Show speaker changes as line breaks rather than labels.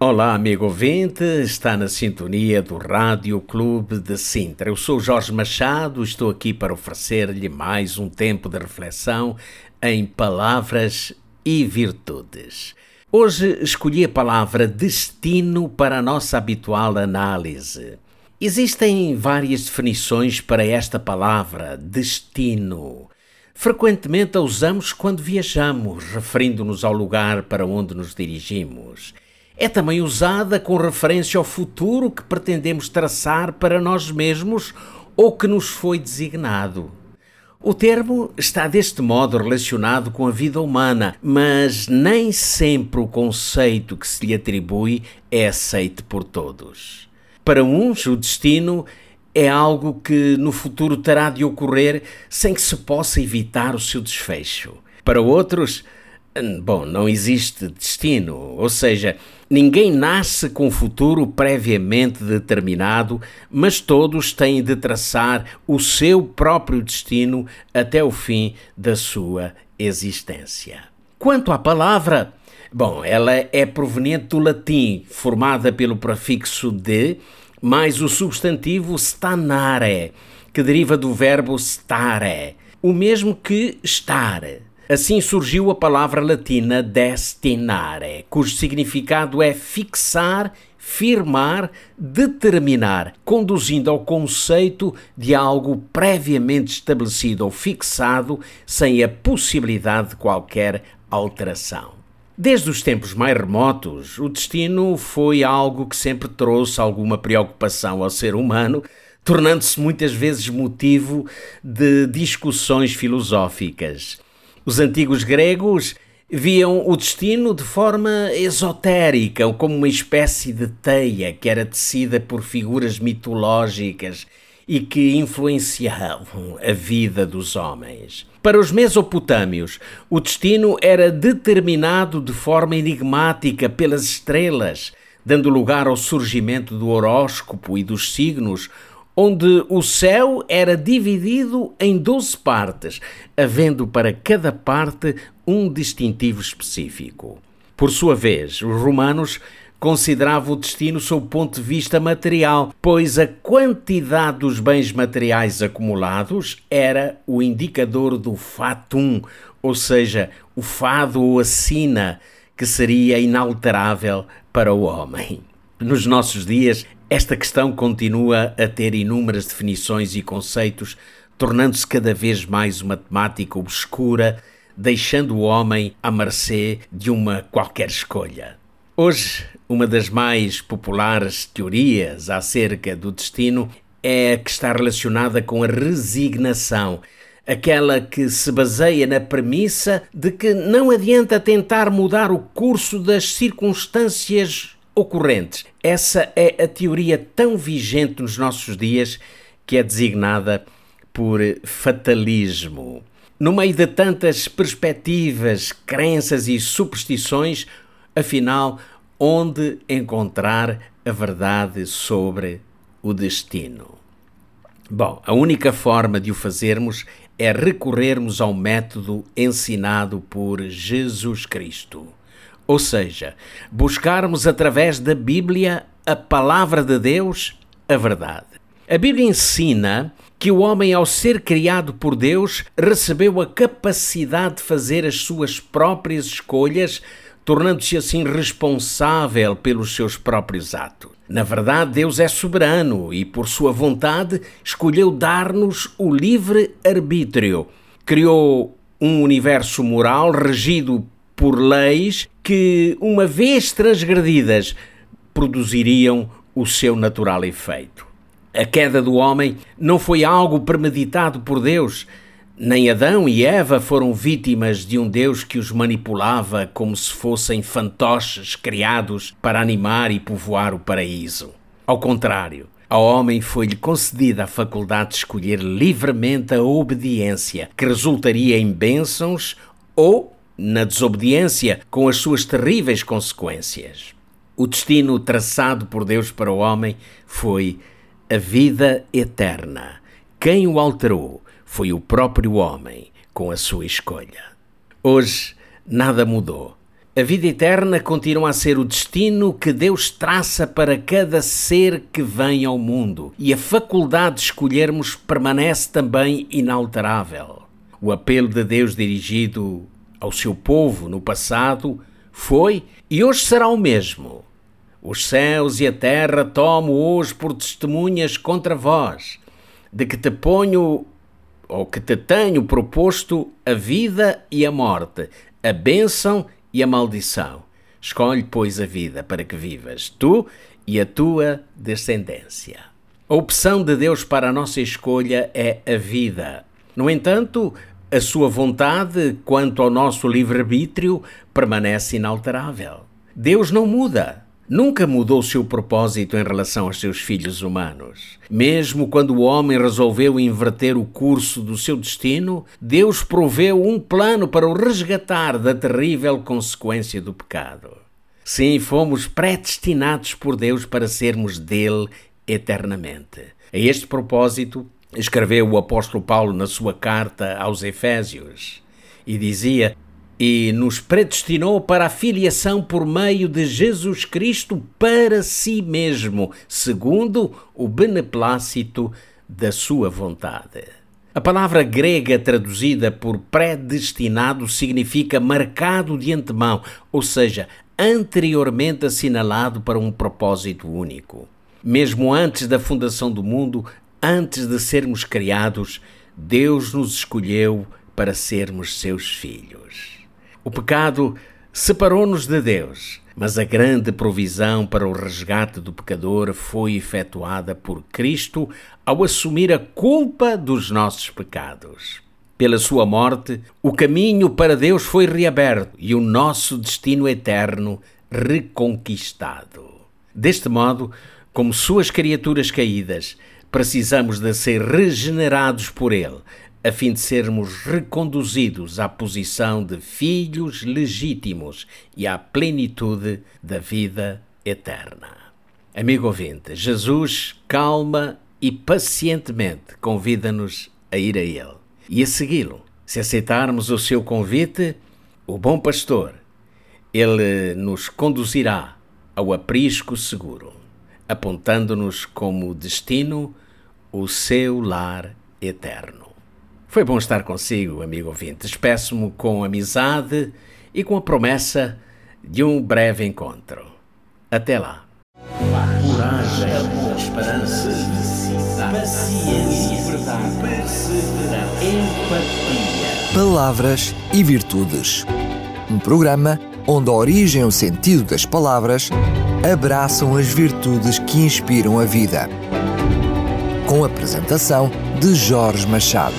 Olá, amigo ouvinte, está na sintonia do Rádio Clube de Sintra. Eu sou Jorge Machado, estou aqui para oferecer-lhe mais um tempo de reflexão em palavras e virtudes. Hoje escolhi a palavra destino para a nossa habitual análise. Existem várias definições para esta palavra, destino. Frequentemente a usamos quando viajamos, referindo-nos ao lugar para onde nos dirigimos é também usada com referência ao futuro que pretendemos traçar para nós mesmos ou que nos foi designado. O termo está deste modo relacionado com a vida humana, mas nem sempre o conceito que se lhe atribui é aceito por todos. Para uns, o destino é algo que no futuro terá de ocorrer sem que se possa evitar o seu desfecho. Para outros, Bom, não existe destino, ou seja, ninguém nasce com o futuro previamente determinado, mas todos têm de traçar o seu próprio destino até o fim da sua existência. Quanto à palavra, bom, ela é proveniente do latim, formada pelo prefixo de mais o substantivo stanare, que deriva do verbo stare, o mesmo que estar Assim surgiu a palavra latina destinare, cujo significado é fixar, firmar, determinar, conduzindo ao conceito de algo previamente estabelecido ou fixado, sem a possibilidade de qualquer alteração. Desde os tempos mais remotos, o destino foi algo que sempre trouxe alguma preocupação ao ser humano, tornando-se muitas vezes motivo de discussões filosóficas. Os antigos gregos viam o destino de forma esotérica, como uma espécie de teia que era tecida por figuras mitológicas e que influenciavam a vida dos homens. Para os mesopotâmios, o destino era determinado de forma enigmática pelas estrelas, dando lugar ao surgimento do horóscopo e dos signos, onde o céu era dividido em doze partes, havendo para cada parte um distintivo específico. Por sua vez, os romanos consideravam o destino sob o ponto de vista material, pois a quantidade dos bens materiais acumulados era o indicador do fatum, ou seja, o fado ou a sina, que seria inalterável para o homem. Nos nossos dias, esta questão continua a ter inúmeras definições e conceitos, tornando-se cada vez mais uma temática obscura, deixando o homem à mercê de uma qualquer escolha. Hoje, uma das mais populares teorias acerca do destino é a que está relacionada com a resignação, aquela que se baseia na premissa de que não adianta tentar mudar o curso das circunstâncias ocorrentes. Essa é a teoria tão vigente nos nossos dias que é designada por fatalismo. No meio de tantas perspectivas, crenças e superstições, afinal, onde encontrar a verdade sobre o destino? Bom, a única forma de o fazermos é recorrermos ao método ensinado por Jesus Cristo. Ou seja, buscarmos através da Bíblia a palavra de Deus, a verdade. A Bíblia ensina que o homem, ao ser criado por Deus, recebeu a capacidade de fazer as suas próprias escolhas, tornando-se assim responsável pelos seus próprios atos. Na verdade, Deus é soberano e, por sua vontade, escolheu dar-nos o livre arbítrio. Criou um universo moral regido por leis que, uma vez transgredidas, produziriam o seu natural efeito. A queda do homem não foi algo premeditado por Deus. Nem Adão e Eva foram vítimas de um Deus que os manipulava como se fossem fantoches criados para animar e povoar o paraíso. Ao contrário, Ao homem foi-lhe concedida a faculdade de escolher livremente a obediência, que resultaria em bênçãos ou na desobediência, com as suas terríveis consequências. O destino traçado por Deus para o homem foi a vida eterna. Quem o alterou foi o próprio homem, com a sua escolha. Hoje, nada mudou. A vida eterna continua a ser o destino que Deus traça para cada ser que vem ao mundo, e a faculdade de escolhermos permanece também inalterável. O apelo de Deus dirigido ao seu povo no passado foi e hoje será o mesmo. Os céus e a terra tomo hoje por testemunhas contra vós, de que te ponho ou que te tenho proposto a vida e a morte, a bênção e a maldição. Escolhe, pois, a vida para que vivas, tu e a tua descendência. A opção de Deus para a nossa escolha é a vida. No entanto, a sua vontade quanto ao nosso livre-arbítrio permanece inalterável. Deus não muda nunca mudou seu propósito em relação aos seus filhos humanos. Mesmo quando o homem resolveu inverter o curso do seu destino, Deus proveu um plano para o resgatar da terrível consequência do pecado. Sim, fomos predestinados por Deus para sermos dele eternamente. A este propósito, escreveu o apóstolo Paulo na sua carta aos Efésios e dizia: e nos predestinou para a filiação por meio de Jesus Cristo para si mesmo, segundo o beneplácito da sua vontade. A palavra grega traduzida por predestinado significa marcado de antemão, ou seja, anteriormente assinalado para um propósito único. Mesmo antes da fundação do mundo, antes de sermos criados, Deus nos escolheu para sermos seus filhos. O pecado separou-nos de Deus, mas a grande provisão para o resgate do pecador foi efetuada por Cristo ao assumir a culpa dos nossos pecados. Pela sua morte, o caminho para Deus foi reaberto e o nosso destino eterno reconquistado. Deste modo, como suas criaturas caídas, precisamos de ser regenerados por Ele, a fim de sermos reconduzidos à posição de filhos legítimos e à plenitude da vida eterna. Amigo ouvinte, Jesus calma e pacientemente convida-nos a ir a Ele e a segui-lo. Se aceitarmos o seu convite, o bom pastor, ele nos conduzirá ao aprisco seguro, apontando-nos como destino o seu lar eterno. Foi bom estar consigo, amigo ouvinte. Despeço-me com amizade e com a promessa de um breve encontro. Até lá.
Coragem, esperança, paciência, verdade, perseverança, empatia.
Palavras e virtudes. Um programa onde a origem e o sentido das palavras abraçam as virtudes que inspiram a vida. Com a apresentação de Jorge Machado.